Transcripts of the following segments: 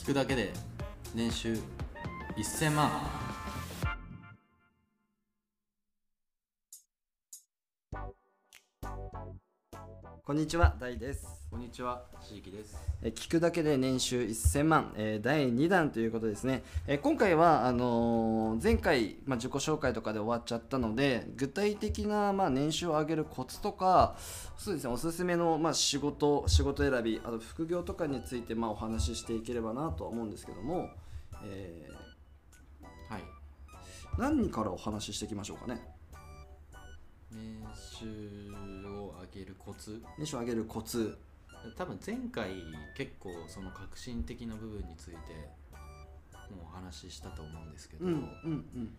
聞くだけで年収1000万こんにちは、大です。こんにちはしいきですえー聞くだけで年収1000万、えー第2弾ということですね。えー今回はあのー前回、まあ、自己紹介とかで終わっちゃったので、具体的な、まあ、年収を上げるコツとか、そうですね、おすすめの、まあ、仕事、仕事選び、あと副業とかについて、まあ、お話ししていければなとは思うんですけども、えはいー何からお話ししていきましょうかね。年収を上げるコツ？年収を上げるコツ。多分前回結構その革新的な部分についてもうお話ししたと思うんですけど、うん、うん、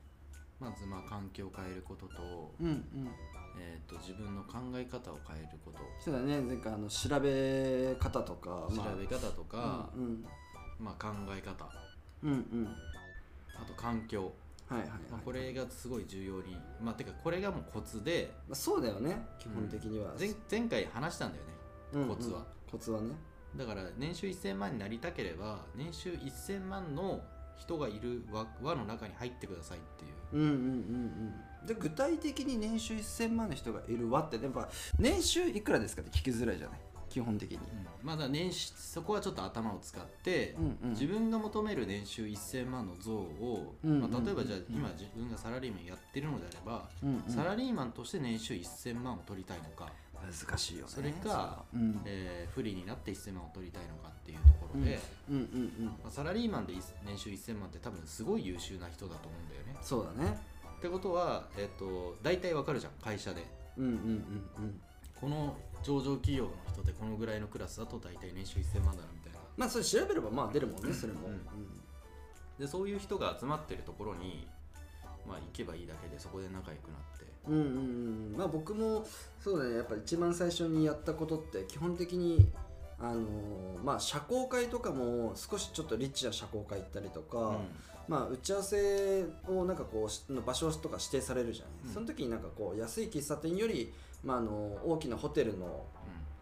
まずまあ環境を変えることと,、うん。うん、うん。えー、と自分の考え方を変えること。そうだね、前回あの調べ方とか、調べ方とか、うん、うん、まあ、考え方。うん、うん。あと環境、はいはいはい、まあ、これがすごい重要に。まあてかこれがもうコツでまあ、そうだよね。基本的には、前前回話したんだよね。うんコツはうん。コツは。ね。だから年収1000万になりたければ年収1000万の人がいる輪輪の中に入ってくださいっていう。うんうんうんうん。で具体的に年収1000万の人がいるわってやっぱ年収いくらですかって聞きづらいじゃない？基本的に、まだ年収そこはちょっと頭を使って、うんうん。自分が求める年収1000万の像を、うんまあ、例えばじゃあうん今自分がサラリーマンやってるのであれば、うんうん。サラリーマンとして年収1000万を取りたいのか、難しいよねそれかそうん。えー不利になって1000万を取りたいのかっていうところで、うんうんうん。まあ、サラリーマンでい年収1000万って多分すごい優秀な人だと思うんだよね。そうだね。ってことは、えっと大体わかるじゃん会社で。うんうんうんうんこの上場企業の人でこのぐらいのクラスだと大体年収1000万だなみたいな。まあそれ調べればまあ出るもんねそれも、うん。でそういう人が集まってるところに、まあ、行けばいいだけでそこで仲良くなって。うんうんうんまあ僕もそうだね。やっぱ一番最初にやったことって基本的にあのーまあ社交会とかも少しちょっとリッチな社交会行ったりとか、まあ打ち合わせをなんかこうしの場所とか指定されるじゃない、うん。その時になんかこう安い喫茶店より、まあ、あの大きなホテルの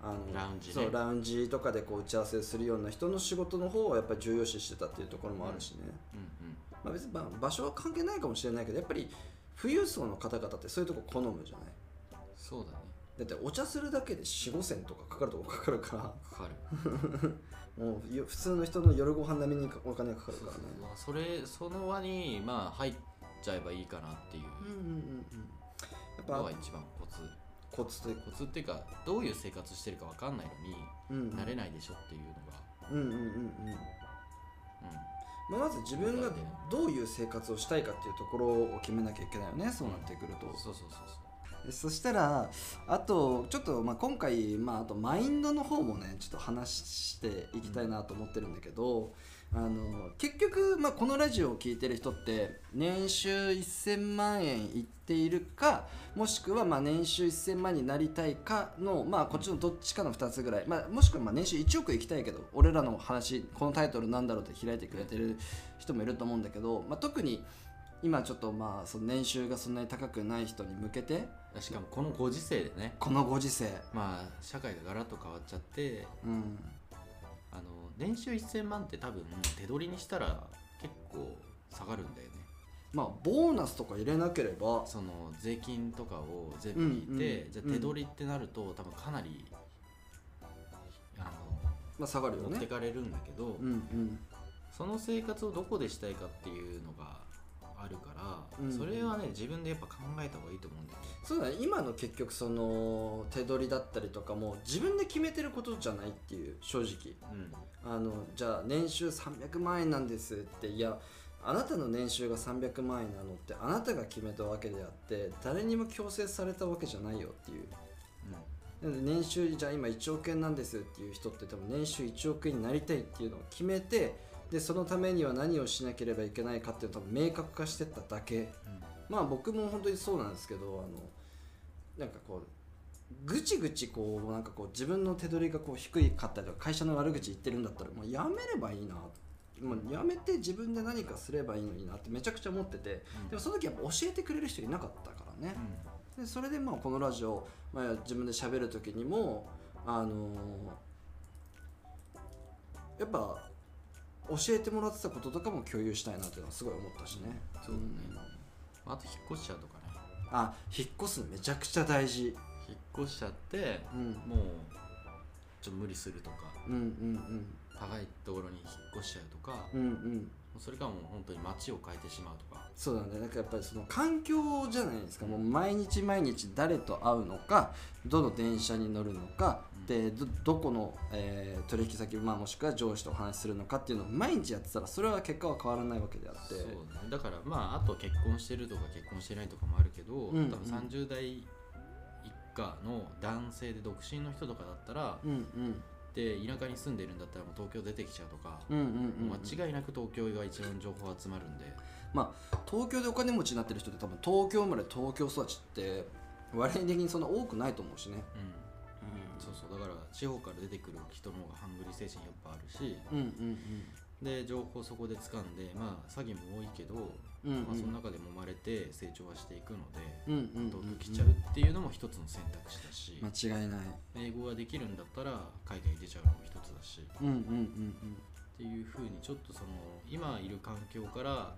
あのラウンジね。そうラウンジとかでこう打ち合わせするような人の仕事の方をやっぱり重要視してたっていうところもあるしね、うんうん。まあ、別にまあ場所は関係ないかもしれないけどやっぱり富裕層の方々ってそういうとこ好むじゃない？そうだね。だってお茶するだけで4 5千とかかかるとこかかるから。かかる。もうよ普通の人の夜ご飯並みにお金がかかるからね。まあ、それその輪にまあ入っちゃえばいいかなっていう。うんうんうんうん。やっぱ一番コツコツというかコツっていうかどういう生活してるか分かんないのにうん。慣れないでしょっていうのが、うんうんうんうん。うん。まあ、まず自分がどういう生活をしたいかっていうところを決めなきゃいけないよねそうなってくると、そうそうそうそう。でそしたらあとちょっとまあ今回、まあ、あとマインドの方もねちょっと話していきたいなと思ってるんだけど、あの結局、まあ、このラジオを聴いてる人って年収1000万円いっているかもしくはまあ年収1000万になりたいかの、まあ、こっちのどっちかの2つぐらい、まあ、もしくはまあ年収1億いきたいけど俺らの話このタイトルなんだろうって開いてくれてる人もいると思うんだけど、まあ、特に今ちょっとまあその年収がそんなに高くない人に向けてしかもこのご時世でね。このご時世、まあ社会がガラッと変わっちゃってうん、あの年収1000万って多分手取りにしたら結構下がるんだよね。まあボーナスとか入れなければ。その税金とかを全部引いて、うんうんじゃあ手取りってなると多分かなりあまあ下がるよの持ってねかれるんだけど、うんうん。その生活をどこでしたいかっていうのがあるから、うんそれはね自分でやっぱ考えた方がいいと思うんだよね。そうだね。今の結局その手取りだったりとかも自分で決めてることじゃないっていう正直。うん。あのじゃあ年収300万円なんですっていやあなたの年収が300万円なのってあなたが決めたわけであって誰にも強制されたわけじゃないよっていう。なので年収じゃあ今1億円なんですっていう人って多分年収1億円になりたいっていうのを決めてでそのためには何をしなければいけないかっていうのを多分明確化してっただけ。まあ僕も本当にそうなんですけどあのなんかこうぐちぐちこうなんかこう自分の手取りがこう低いかったりとか会社の悪口言ってるんだったらもうやめればいいなもうやめて自分で何かすればいいのになってめちゃくちゃ思ってて。うん。でもその時やっぱ教えてくれる人いなかったからね、でそれでまあこのラジオ、まあ、自分で喋る時にもあのーやっぱ教えてもらってたこととかも共有したいなっていうのはすごい思ったしね。そうだねあと引っ越しちゃうとかね。あ引っ越すのめちゃくちゃ大事。引っ越しちゃってうん。もうちょっと無理するとかうんうん高いところに引っ越しちゃうとか、うんうん。うんそれかもう本当に街を変えてしまうとか。そうだね。なんかやっぱりその環境じゃないですか。もう毎日毎日誰と会うのかどの電車に乗るのか、うんでどどこの、えー取引先、まあ、もしくは上司とお話しするのかっていうのを毎日やってたらそれは結果は変わらないわけであって。そうだね。だからまああと結婚してるとか結婚してないとかもあるけど、んうん。多分30代以下の男性で独身の人とかだったら、うんうん。で田舎に住んでるんだったらもう東京出てきちゃうとか、うんうんうん。間違いなく東京が一番情報集まるんで、まあ東京でお金持ちになってる人って多分東京生まれ東京育ちって割合的にそんな多くないと思うしね。うん、そうそうだから地方から出てくる人の方がハングリー精神やっぱあるしうんうんで情報そこで掴んでまあ詐欺も多いけど、うんうん。まあ、その中でも生まれて成長はしていくので、うんうんうん東京来ちゃうっていうのも一つの選択肢だし、間違いない。英語ができるんだったら海外に出ちゃうのも一つだしっうんうんうん。ていうふうにちょっとその今いる環境から、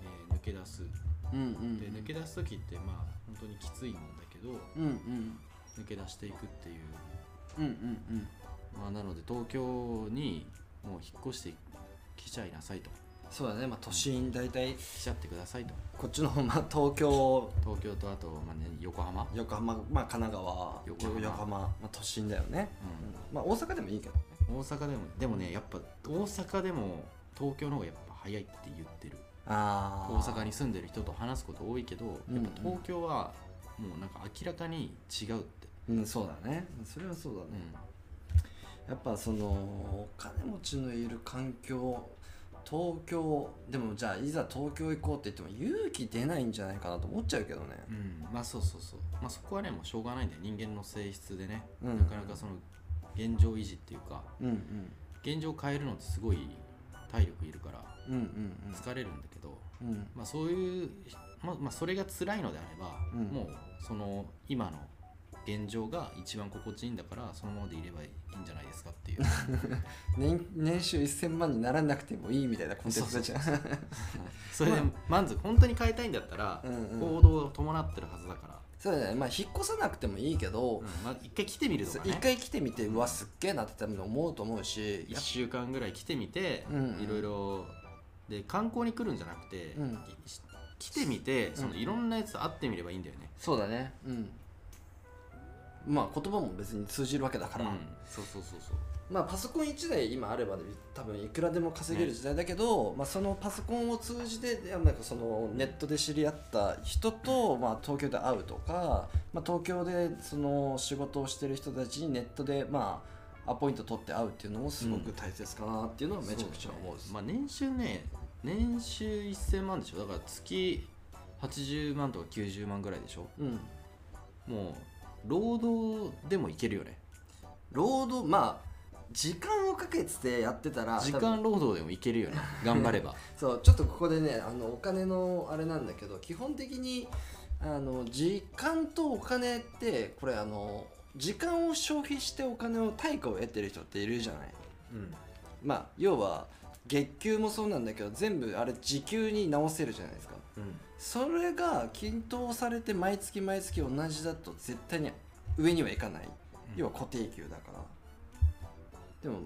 えー抜け出す。うんうんうん。で抜け出す時ってまあ本当にきついんだけどうんうん。抜け出していくっていううんうんうん。まあなので東京にもう引っ越してきちゃいなさいと。そうだね。まあ都心大体来ちゃってくださいと。こっちの方 まあ東京東京とあと、まあね、横浜、横浜まあ神奈川横浜。横浜、まあ、都心だよね、うまあ大阪でもいいけど大阪でもでもねやっぱ大阪でも東京の方がやっぱ早いって言ってる。あ大阪に住んでる人と話すこと多いけどうんやっぱ東京はもうなんか明らかに違うって、うんそうだね。それはそうだね、やっぱそのお金持ちのいる環境東京でもじゃあいざ東京行こうって言っても勇気出ないんじゃないかなと思っちゃうけどね。うん。うんまあそうそうそう、まあ、そこはねもうしょうがないんだよ。人間の性質でね、うん。なかなかその現状維持っていうかうんうん。現状を変えるのってすごい体力いるから疲れるんだけど、うんうん。まあ、そういう、まあまあ、それが辛いのであれば、うん。もうその今の現状が一番心地いいんだからそのままでいればいいんじゃないですかっていう。年年収1000万にならなくてもいいみたいなコンテンツじゃん。そ れで満足本当に変えたいんだったら、うんうん行動を伴ってるはずだから、そうだね。まあ引っ越さなくてもいいけど、うん。まあ、一回来てみるとかね。一回来てみてうわすっげえなって多分思うと思うし。1週間ぐらい来てみて、うんうん。いろいろで観光に来るんじゃなくて、うん。し来てみてそのうん。いろんなやつ会ってみればいいんだよね、そうだね。うんまあ言葉も別に通じるわけだから、うん。そうそうそうそう。まあパソコン1台今あればね多分いくらでも稼げる時代だけど、まあ、そのパソコンを通じてでなんかそのネットで知り合った人と、まあ、東京で会うとか、まあ、東京でその仕事をしてる人たちにネットでまあアポイント取って会うっていうのもすごく大切かなっていうのはめちゃくちゃ思うです、まあ、年収ね年収1000万でしょ。だから月80万とか90万ぐらいでしょ。うん。もう労働でもいけるよね。労働まあ時間をかけてやってたら時間労働でもいけるよね。頑張れば。そうちょっとここでねあのお金のあれなんだけど基本的にあの時間とお金ってこれあの時間を消費してお金を対価を得てる人っているじゃない。うん。まあ要は月給もそうなんだけど全部あれ時給に直せるじゃないですか。うんそれが均等されて毎月毎月同じだと絶対に上にはいかない、要は固定給だから。でも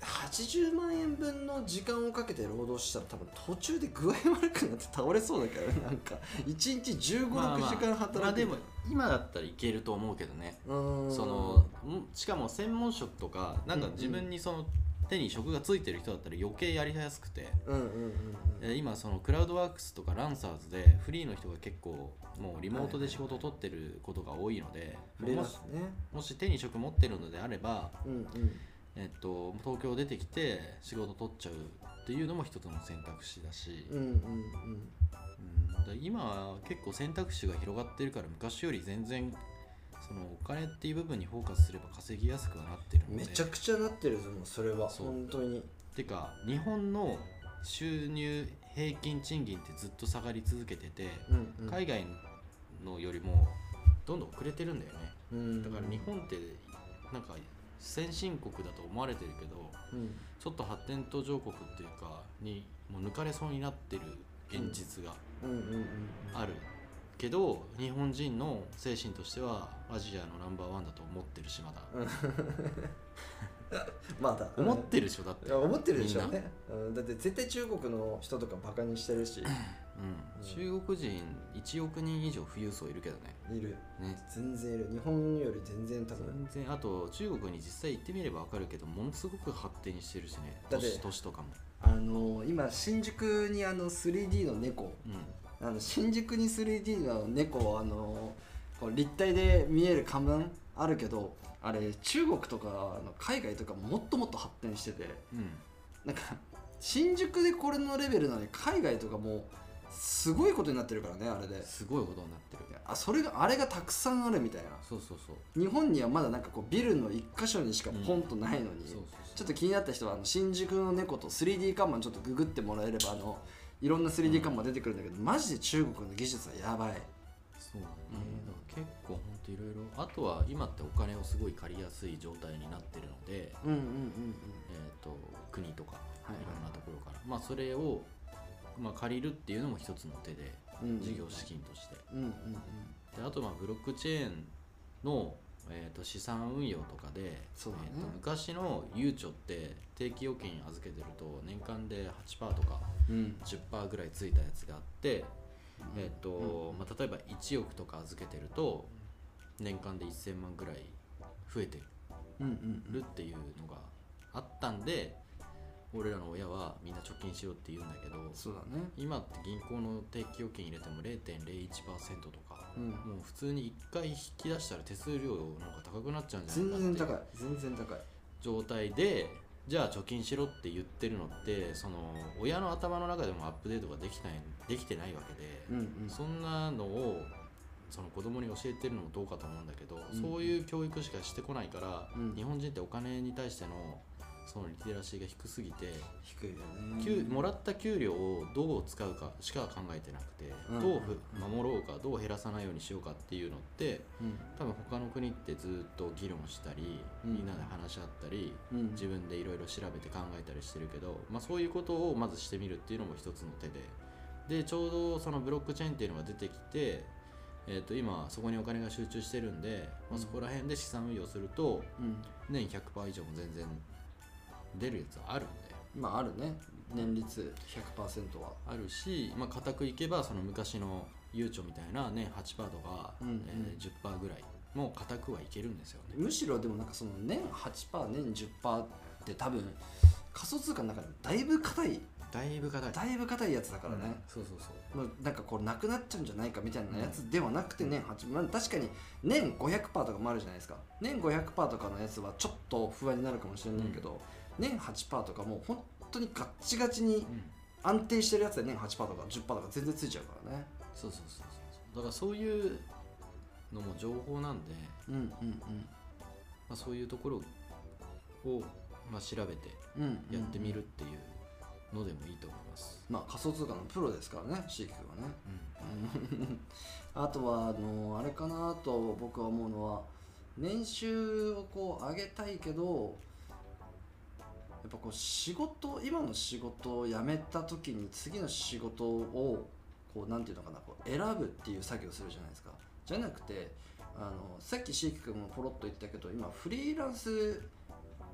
80万円分の時間をかけて労働したら多分途中で具合悪くなって倒れそうだから なんか1日1 5まあまあ6時間働く。まあでも今だったらいけると思うけどね。そのんしかも専門職とかなんか自分にその手に職がついてる人だったら余計やりやすくて。うんうんうんうん。え今そのクラウドワークスとかランサーズでフリーの人が結構もうリモートで仕事を取ってることが多いので、触れもしますね。もし手に職持ってるのであれば、うんうん。えっと、東京出てきて仕事取っちゃうっていうのも一つの選択肢だし、うんうんうん。今は結構選択肢が広がってるから昔より全然そのお金っていう部分にフォーカスすれば稼ぎやすくはなってるので。めちゃくちゃなってるぞもうそれはそう。本当に。てか日本の収入平均賃金ってずっと下がり続けてて、うんうん。海外のよりもどんどん遅れてるんだよね。うんだから日本ってなんか先進国だと思われてるけどうん。ちょっと発展途上国っていうかにもう抜かれそうになってる現実がうんうんうん。あるけど日本人の精神としてはアジアのナンバーワンだと思ってる島だ、まだ。思ってるでしょだって。思ってるでしょうね、うん、だって絶対中国の人とかバカにしてるし。うん、中国人1億人以上富裕層いるけどね。いる。ね。全然いる。日本より全然多分全然。あと中国に実際行ってみれば分かるけどものすごく発展してるしね。だって都市都市とかも。あの今新宿にあの 3D の猫うんあの新宿に 3D の猫あのこう立体で見える看板あるけどあれ中国とかあの海外とかもっともっと発展しててうん。なんか新宿でこれのレベルなのに海外とかもうすごいことになってるからねあれで。すごいことになってるあそれがあれがたくさんあるみたいな。そうそうそう。日本にはまだなんかこうビルの一箇所にしかポンとないのに、ちょっと気になった人はあの新宿の猫と 3D 看板ちょっとググってもらえればあのいろんな 3D 看板出てくるんだけど、マジで中国の技術はやばい。そうだね、だから結構ほんといろいろあとは今ってお金をすごい借りやすい状態になってるので、うんうんうんえー、と国とかはいい。ろんなところから、まあそれを、まあ、借りるっていうのも一つの手でうんうん。事業資金として。うんうん。であとまあブロックチェーンの、えー、と資産運用とかで、ね。えーと昔のゆうちょって定期預金預けてると年間で8%とかうん。うん10%ぐらいついたやつがあって、えーとまあ、例えば1億とか預けてると年間で1000万ぐらい増えてうんうんるっていうのがあったんで俺らの親はみんな貯金しろって言うんだけどそうだね。今って銀行の定期預金入れても0.01%とかうん。もう普通に1回引き出したら手数料なんか高くなっちゃうんじゃない全然高い。かって全然高い。状態でじゃあ貯金しろって言ってるのってその親の頭の中でもアップデートができないできてないわけで、うんうん。そんなのをその子供に教えてるのもどうかと思うんだけど、うん。そういう教育しかしてこないから、うん。日本人ってお金に対してのそのリテラシーが低すぎて、低いよね。給もらった給料をどう使うかしか考えてなくて、うん。どうふ守ろうかどう減らさないようにしようかっていうのってうん。多分他の国ってずっと議論したり、うん。みんなで話し合ったりうん。自分でいろいろ調べて考えたりしてるけど、まあ、そういうことをまずしてみるっていうのも一つの手で。でちょうどそのブロックチェーンっていうのが出てきて、えー、と今そこにお金が集中してるんで、まあ、うんそこら辺で資産運用するとうん。年100%以上も全然出るやつはあるんでまああるね。年率100%は。あるし、まあ、固くいけばその昔のゆうちょみたいな年8%とか、うんうん。えー10%ぐらいも固くはいけるんですよね。むしろでもなんかその年8%年10%って多分仮想通貨の中でもだいぶ硬い。だいぶ硬い。だいぶ硬いやつだからね、そうそうそう。もうなんかこうなくなっちゃうんじゃないかみたいなやつではなくて年8、まあ、確かに年500%とかもあるじゃないですか。年500%とかのやつはちょっと不安になるかもしれないけど、年8%とかもう本当にガッチガチにうん。安定してるやつで年8%とか10%とか全然ついちゃうからね。そうそうそうそうだからそういうのも情報なんで、うんうんまあ、そういうところを、まあ、調べてうんうんやってみるっていうのでもいいと思います、まあ仮想通貨のプロですからねシーキ君はね。うん。あとはあのあれかなと僕は思うのは年収をこう上げたいけどやっぱこう仕事今の仕事を辞めた時に次の仕事をこうなんていうのかなこう選ぶっていう作業をするじゃないですか。じゃなくてあのさっきシーキ君もポロッと言ったけど今フリーランス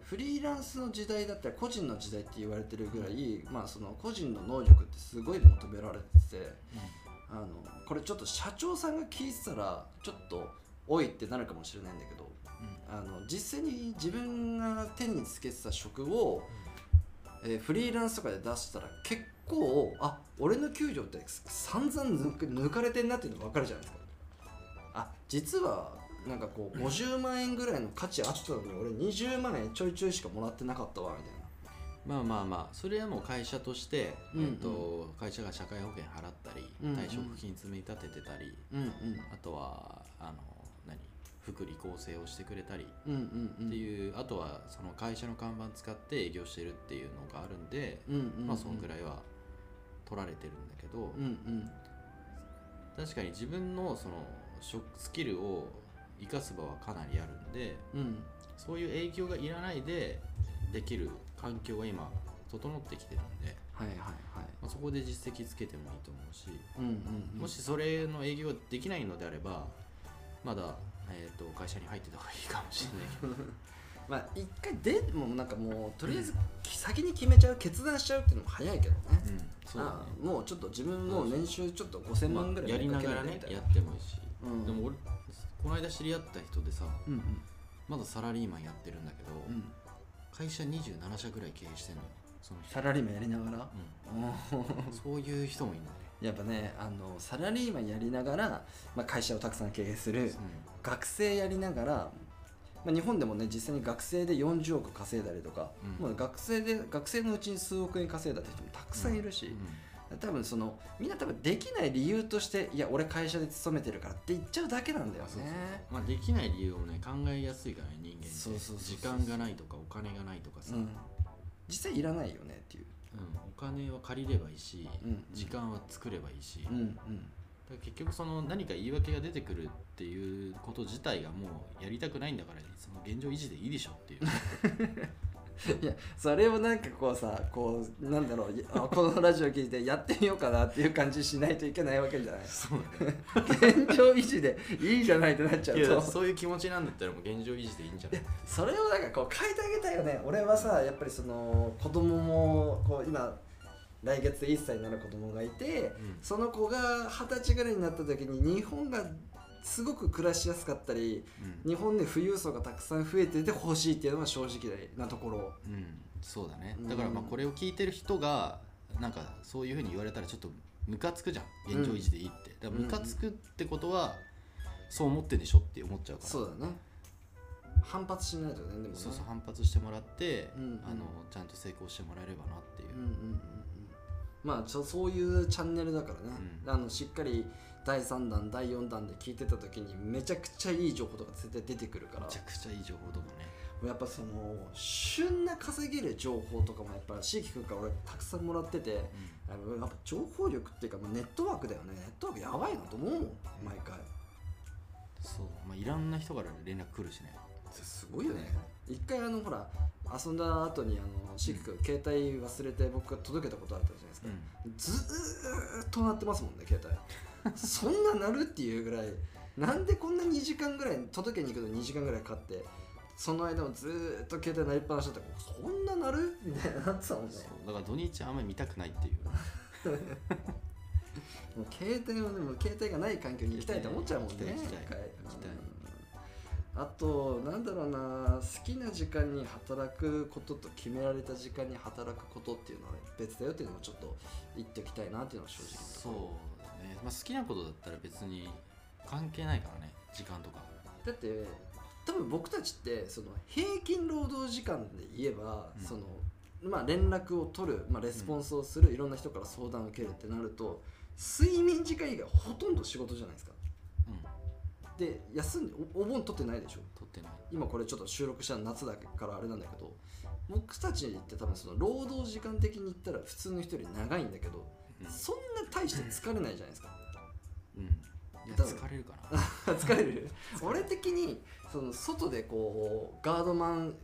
フリーランスの時代だったら個人の時代って言われてるぐらい、まあ、その個人の能力ってすごい求められててあのこれちょっと社長さんが聞いてたらちょっとおいってなるかもしれないんだけどあの実際に自分が手につけてた職を、えーフリーランスとかで出したら結構あ俺の給料って散々抜かれてんなっていうのが分かるじゃないですか。あ実はなんかこう50万円ぐらいの価値あったのに俺20万円ちょいちょいしかもらってなかったわみたいな。まあまあまあそれはもう会社として、うんうん。えっと会社が社会保険払ったり、うんうん。退職金積み立ててたりうんうん。あとはあの何福利厚生をしてくれたりっていう、あとはその会社の看板使って営業してるっていうのがあるんで、まあそんぐらいは取られてるんだけど、うんうん。確かに自分のその職スキルを生かす場はかなりあるんでうん。そういう影響がいらないでできる環境が今整ってきてるんで、はいはいはい。まあ、そこで実績つけてもいいと思うし、うんうんうん。もしそれの営業ができないのであればまだ、えー、と会社に入ってた方がいいかもしれないけど。まあ一回でもうなんかもうとりあえず先に決めちゃう決断しちゃうっていうのも早いけどね、うんそうだね。もうちょっと自分も年収ちょっと5000ま万ぐらいあやりながらねやってもいいし、うん。でも俺この間知り合った人でさうんうん。まだサラリーマンやってるんだけど、うん。会社27社ぐらい経営してんのよ。その人、サラリーマンやりながら、うん、そういう人もいるの。ね、やっぱねあのサラリーマンやりながら、まあ、会社をたくさん経営する学生やりながら、まあ、日本でもね実際に学生で40億稼いだりとか、うん。もう学生で学生のうちに数億円稼いだって人もたくさんいるし、うん多分そのみんな多分できない理由としていや俺会社で勤めてるからって言っちゃうだけなんだよそうそうねまあ、できない理由をね考えやすいからね人間って。時間がないとかお金がないとかさ、うん。実際いらないよねっていう。うんお金は借りればいいし、うん時間は作ればいいし、だから結局その何か言い訳が出てくるっていうこと自体がもうやりたくないんだからその現状維持でいいでしょっていう いやそれをなんかこうさこうなんだろうこのラジオ聞いてやってみようかなっていう感じしないといけないわけじゃない。そう現状維持でいいじゃないってなっちゃうと。そういう気持ちなんだったらもう現状維持でいいんじゃない？それをなんかこう変えてあげたいよね。俺はさやっぱりその子供もこう今来月で1歳になる子供がいて、うん。その子が二十歳ぐらいになった時に日本がすごく暮らしやすかったりうん、日本で富裕層がたくさん増えててほしいっていうのが正直なところ。うん、そうだね。うん。だからまあこれを聞いてる人がなんかそういうふうに言われたらちょっとムカつくじゃん。現状維持でいいって、だからムカつくってことはそう思ってんでしょって思っちゃうから。そうだね。反発しないとねでもね。そうそう反発してもらって、うんうん。あのちゃんと成功してもらえればなっていう、うんうんうんうん。まあちょそういうチャンネルだからね、うん。あのしっかり第3弾第4弾で聞いてた時にめちゃくちゃいい情報とか絶対出てくるから。めちゃくちゃいい情報とかね。やっぱその旬な稼げる情報とかもやっぱ椎木君から俺たくさんもらっててあのやっぱ情報力っていうかまあネットワークだよね。ネットワークやばいなと思うもん毎回。そう、まあ、いろんな人から連絡来るしね。すごいよね。一回あのほら遊んだ後にあの椎木君携帯忘れて僕が届けたことあったじゃないですか、ずーっと鳴ってますもんね携帯そんな鳴るっていうぐらいなんでこんな2時間ぐらい届けに行くの？に2時間ぐらいかかってその間もずーっと携帯鳴りっぱなしだったからそんな鳴る？みたいになってたもんね。そうだから土日あんまり見たくないっていう。もう携帯をでも携帯がない環境に行きたいと思っちゃうもんね行きたい行きたい一回行きたい。うん。あとなんだろうな好きな時間に働くことと決められた時間に働くことっていうのは別だよっていうのもちょっと言っておきたいなっていうのは正直そうまあ、好きなことだったら別に関係ないからね時間とかだって多分僕たちってその平均労働時間で言えば、うん。そのまあ、連絡を取る、まあ、レスポンスをする、いろんな人から相談を受けるってなると睡眠時間以外ほとんど仕事じゃないですか。うん。で休んでおお盆取ってないでしょ？取ってない。今これちょっと収録したの夏だからあれなんだけど僕たちって多分その労働時間的に言ったら普通の人より長いんだけど、うん。そんな大して疲れないじゃないですかうん。疲れるかな。疲れる。俺的にその外でこうガードマン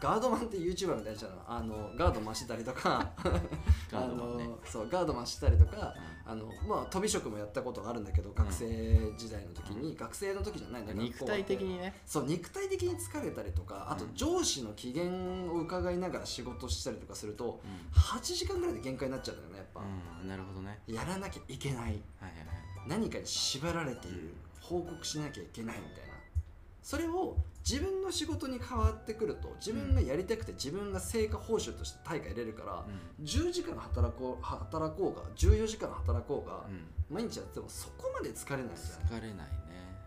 ガードマンって YouTuber みたいな人なの。あのガード回してたりとか。ガードマンね。あのそうガード回してたりとか。あのまあ飛び職もやったことがあるんだけど学生時代の時に、学生の時じゃないんだうん肉体的にね。そう肉体的に疲れたりとか。あとうん。上司の機嫌を伺いながら仕事したりとかするとう8時間ぐらいで限界になっちゃうんだよねやっぱ、ん、うん、なるほどね。やらなきゃいけない。はいはいはい。何かに縛られている。報告しなきゃいけないみたいなそれを自分の仕事に変わってくると自分がやりたくて自分が成果報酬として対価入れるから、10時間働こう働こうが14時間働こうが、うん、うん毎日やってもそこまで疲れないじゃん。疲れないね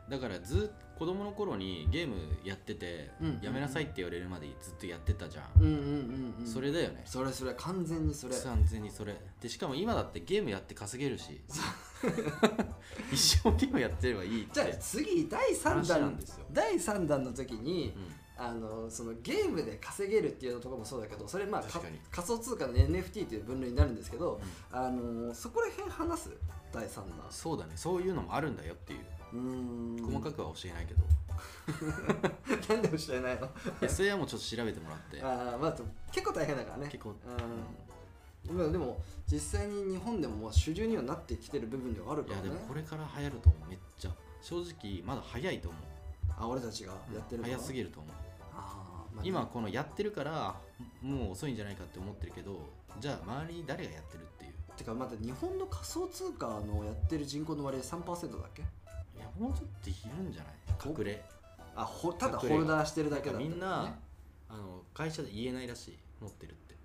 だからずっ子供の頃にゲームやってて、うんやめなさいって言われるまでずっとやってたじゃん、うんうんうんうん。それだよね。それそれ完全にそれ。完全にそれ。でしかも今だってゲームやって稼げるし。一生ゲームやってればいいって。じゃあ次第3話な弾んですよ。第3弾の時に、うあのそのゲームで稼げるっていうところもそうだけどそれまあ仮想通貨の NFT という分類になるんですけど、あのそこら辺話す？第3弾ん、そうだね。そういうのもあるんだよっていう。うーん。細かくは教えないけど。なんでも知らないの？SAR もちょっと調べてもらって。ああまあ結構大変だからね。結構。うん。まあでも実際に日本でも主流にはなってきてる部分ではあるいからね。やでもこれから流行ると思う。めっちゃ。正直まだ早いと思う。あ俺たちがやってるから早すぎると思う。あー、まあ、今このやってるからもう遅いんじゃないかって思ってるけどじゃあ周りに誰がやってるってかまだ日本の仮想通貨のやってる人口の割合3%だっけ？いやもうちょっといるんじゃない？隠れ。あほただホルダーしてるだけだみんな、ねあの会社で言えないらしい持ってるって、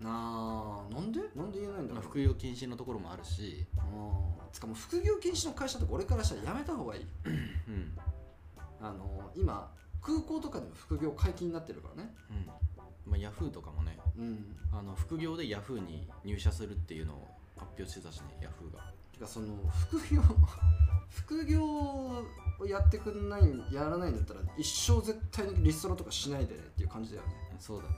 なあなんで？なんで言えないんだろう。まあ副業禁止のところもあるし。うんつかもう副業禁止の会社とか俺からしたらやめた方がいい。うん。あの今空港とかでも副業解禁になってるからね。うん。まあ、ヤフーとかもね。うん。あの副業でヤフーに入社するっていうのを発表してたしねヤフーが。てかその副業副業をやってくんないやらないんだったら一生絶対にリストラとかしないでねっていう感じだよね、そうだね。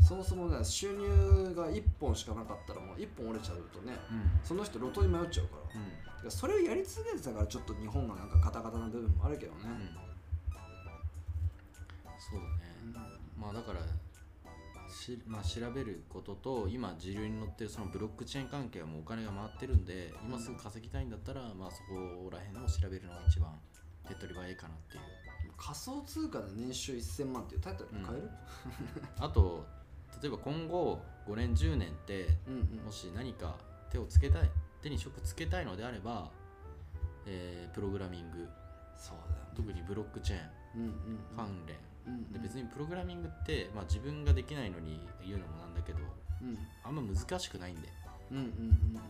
そもそもね収入が1本しかなかったらもう1本折れちゃうとねうん。その人路頭に迷っちゃうから。うん。てかそれをやり続けてたからちょっと日本がなんかカタカタな部分もあるけどね、うん。そうだね。まあだからし、まあ、調べることと今時流に乗ってるそのブロックチェーン関係はもうお金が回ってるんで今すぐ稼ぎたいんだったら、まあそこら辺を調べるのが一番手っ取り早いかなっていう。仮想通貨で年収1000万っていうタイトルで買える、あと例えば今後5年10年ってうん、うん。もし何か手をつけたい手に職つけたいのであれば、えープログラミング。そうだよね。特にブロックチェーン。うんうん関連うん。うんで別にプログラミングって、まあ、自分ができないのに言うのもなんだけどうん。あんま難しくないんで。うんうんうん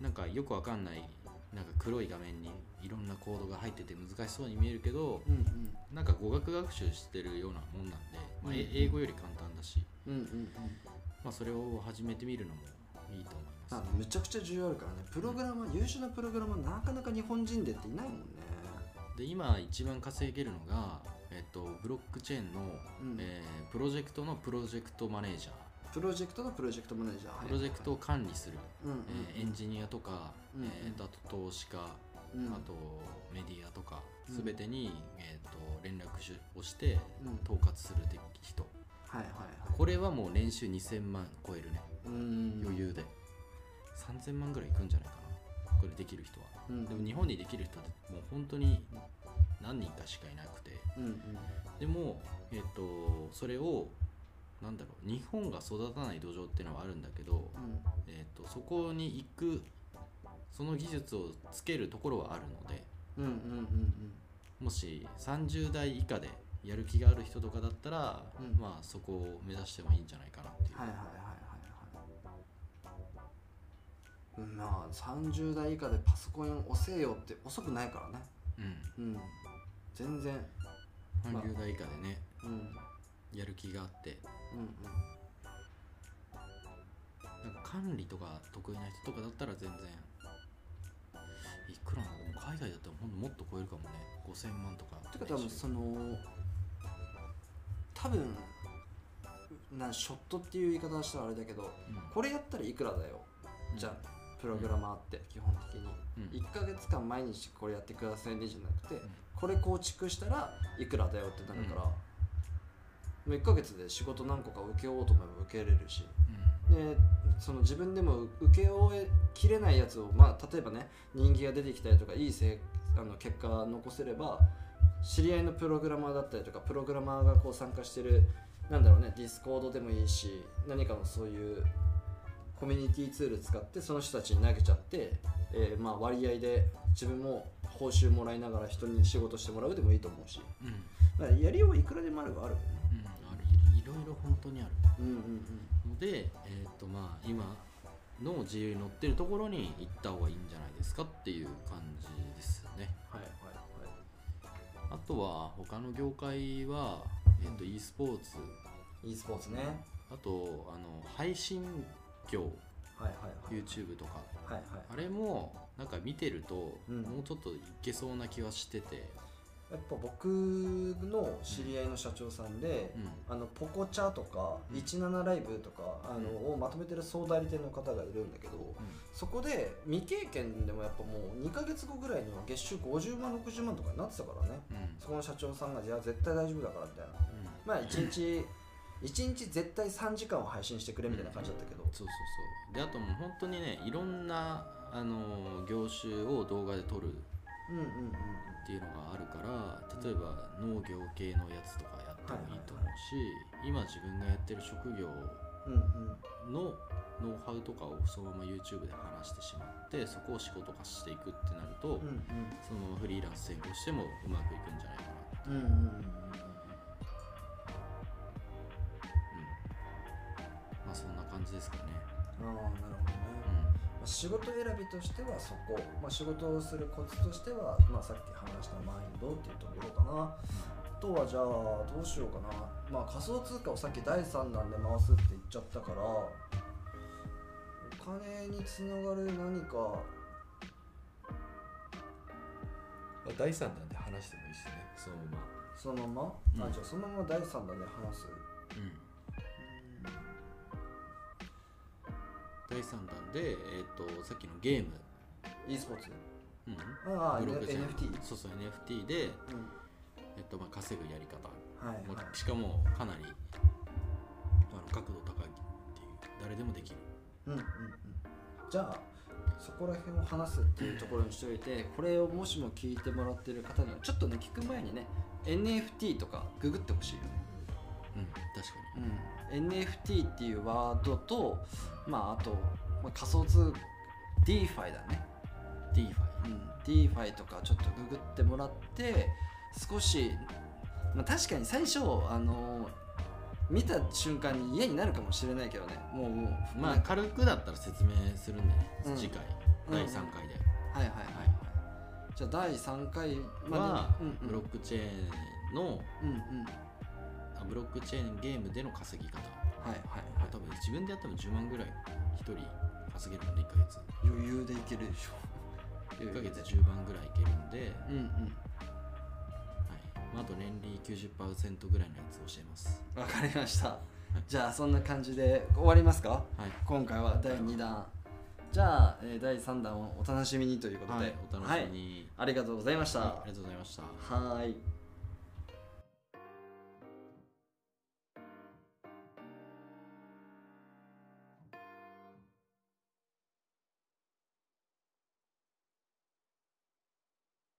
なんかよくわかんないなんか黒い画面にいろんなコードが入ってて難しそうに見えるけどうんうん。なんか語学学習してるようなもんなんで、まあ、英語より簡単だし、うんうんうん。まあ、それを始めてみるのもいいと思いあます、めちゃくちゃ重要あるからね。プログラマー優秀なプログラマーなかなか日本人でっていないもんね。で今一番稼げるのが、えっと、ブロックチェーンの、うん。えープロジェクトのプロジェクトマネージャー。プロジェクトのプロジェクトマネージャー。プロジェクトを管理する、うんうん。えーエンジニアとか、うんうん。えーとあと投資家、うん。あとメディアとかうん。全てに、えー、と連絡しをしてうん。統括する人。はいはいこれはもう年収2000万超えるね。うん。余裕で。3000万ぐらいいくんじゃないかな。これできる人は。うん。でも日本にできる人ってもう本当に何人かしかいなくて。うんうん。でも、えっとそれをなんだろう日本が育たない土壌っていうのはあるんだけど、えっとそこに行くその技術をつけるところはあるのでうんうんうんうん。もし30代以下でやる気がある人とかだったら、うん。まあそこを目指してもいいんじゃないかなっていう、はいはいはいはいはい。うんまあ30代以下でパソコン押せよって遅くないからね。うん。うん全然。30代以下でね。うん。うんやる気があって。うんなんか管理とか得意な人とかだったら全然。いくらなの？でも海外だったらほんともっと超えるかもね。5000万とか。てか多分その多分なショットっていう言い方をしたらあれだけどうん。これやったらいくらだよ。うん。じゃあプログラマーって基本的に。うん。1ヶ月間毎日これやってくださいねじゃなくてこれ構築したらいくらだよってなるから、もう1ヶ月で仕事何個か受けようと思えば受けれるし。でその自分でも請け負いきれないやつを、まあ、例えばね人気が出てきたりとかいいせいあの結果を残せれば知り合いのプログラマーだったりとかプログラマーがこう参加してるなんだろうねディスコードでもいいし何かのそういうコミュニティツール使ってその人たちに投げちゃって、えーまあ割合で自分も報酬もらいながら人に仕事してもらうでもいいと思うし。うん。うんだからやりようはいくらでもあるはあるよね。うんある。いろいろ本当にある。うんうんうん。ので、えーとまあ、今の自由に乗ってるところに行った方がいいんじゃないですかっていう感じですね。はいはいはい。あとは他の業界は、えー、と e スポーツ e スポーツね。あとあの配信業はいはいはい。YouTube とか。はいはい。あれもなんか見てると、うん。もうちょっといけそうな気はしてて。やっぱ僕の知り合いの社長さんで、うん。あのポコチャとかうん。17ライブとか、あのをまとめてる総代理店の方がいるんだけど、そこで未経験でもやっぱもう2ヶ月後ぐらいには月収50万60万とかになってたからね。うん。そこの社長さんが「いや絶対大丈夫だから」みたいな。まあ1日1日絶対3時間は配信してくれみたいな感じだったけど、そうそうそう。であともう本当にねいろんなあの業種を動画で撮るうんうんうんっていうのがあるから例えば農業系のやつとかやってもいいと思うし、今自分がやってる職業うんうん。のノウハウとかをそのまま YouTube で話してしまってそこを仕事化していくってなると、うんうん。そのままフリーランス専攻してもうまくいくんじゃないかな、うんうんうんうんじですかね、ああなるほどね、まあ仕事選びとしてはそこ、まあ、仕事をするコツとしては、まあ、さっき話したマインドっていうところかな。あとはじゃあどうしようかな。まあ仮想通貨をさっき第3弾で回すって言っちゃったからお金につながる何か。第3弾で話してもいいですね。そのまま。そのまま、うん。あじゃあそのまま第3弾で話す。うん第3弾で、えー、とさっきのゲーム、e スポーツ？うん。ああ NFT そうそう NFT で、うん。えっとまあ、稼ぐやり方。はいはい。しかもかなりあの角度高いっていう誰でもできる。うんうんうん。じゃあそこら辺を話すっていうところにしておいてこれをもしも聞いてもらってる方にはちょっとね聞く前にね NFT とかググってほしいよね、うん確かうん、NFT っていうワードとまああと、まあ、仮想通 DeFi だね、に DeFi うん、DeFi とかちょっとググってもらって少し、まあ、確かに最初あの見た瞬間に嫌になるかもしれないけどね。もうもうまあ軽くだったら説明するんでね、うん。次回。うん。第3回で、はいはいはいはい。じゃあ第3回までは、うんうん。ブロックチェーンのうんうん。あブロックチェーンゲームでの稼ぎ方。はいはいはい。多分自分でやっても10万ぐらい1人稼げるので1ヶ月。余裕でいけるでしょ。1ヶ月10万ぐらいいけるんで、うんうん。はい。まあ、あと年利90%ぐらいのやつ教えます。わかりました。じゃあそんな感じで終わりますか？はい。今回は第2弾。じゃあ、えー第3弾をお楽しみにということで、はい、お楽しみに、はい。ありがとうございました、はいありがとうございました。はーい